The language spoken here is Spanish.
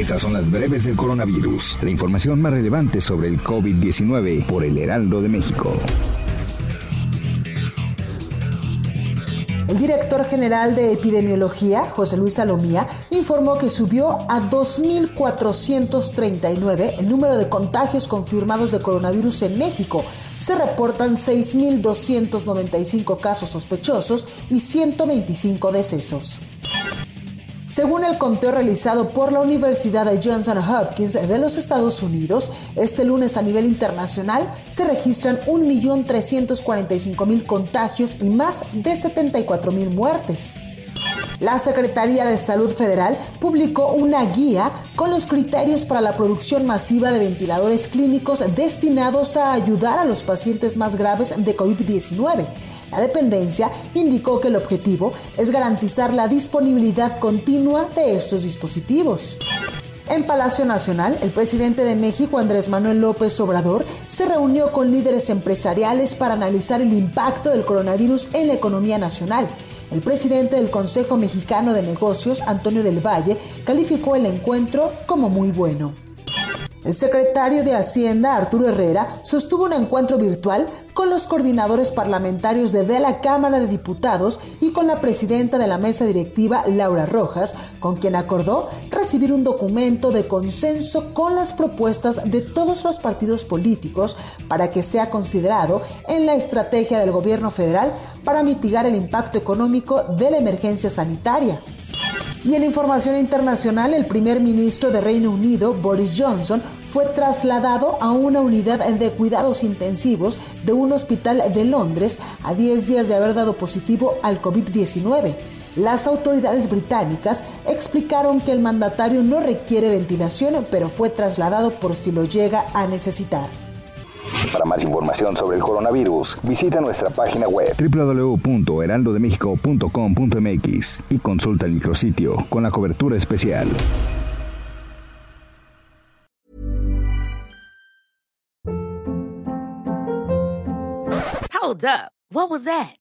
Estas son las breves del coronavirus, la información más relevante sobre el COVID-19 por el Heraldo de México. El director general de epidemiología, José Luis Salomía, informó que subió a 2.439 el número de contagios confirmados de coronavirus en México. Se reportan 6.295 casos sospechosos y 125 decesos. Según el conteo realizado por la Universidad de Johnson Hopkins de los Estados Unidos, este lunes a nivel internacional se registran 1.345.000 contagios y más de 74.000 muertes. La Secretaría de Salud Federal publicó una guía con los criterios para la producción masiva de ventiladores clínicos destinados a ayudar a los pacientes más graves de COVID-19 la dependencia indicó que el objetivo es garantizar la disponibilidad continua de estos dispositivos. En Palacio Nacional, el presidente de México, Andrés Manuel López Obrador, se reunió con líderes empresariales para analizar el impacto del coronavirus en la economía nacional. El presidente del Consejo Mexicano de Negocios, Antonio del Valle, calificó el encuentro como muy bueno. El secretario de Hacienda, Arturo Herrera, sostuvo un encuentro virtual con los coordinadores parlamentarios de, la Cámara de Diputados y con la presidenta de la mesa directiva, Laura Rojas, con quien acordó recibir un documento de consenso con las propuestas de todos los partidos políticos para que sea considerado en la estrategia del gobierno federal para mitigar el impacto económico de la emergencia sanitaria. Y en información internacional, el primer ministro de Reino Unido, Boris Johnson, fue trasladado a una unidad de cuidados intensivos de un hospital de Londres a 10 días de haber dado positivo al COVID-19. Las autoridades británicas explicaron que el mandatario no requiere ventilación, pero fue trasladado por si lo llega a necesitar. Para más información sobre el coronavirus, visita nuestra página web www.heraldodemexico.com.mx y consulta el micrositio con la cobertura especial. Hold up. What was that?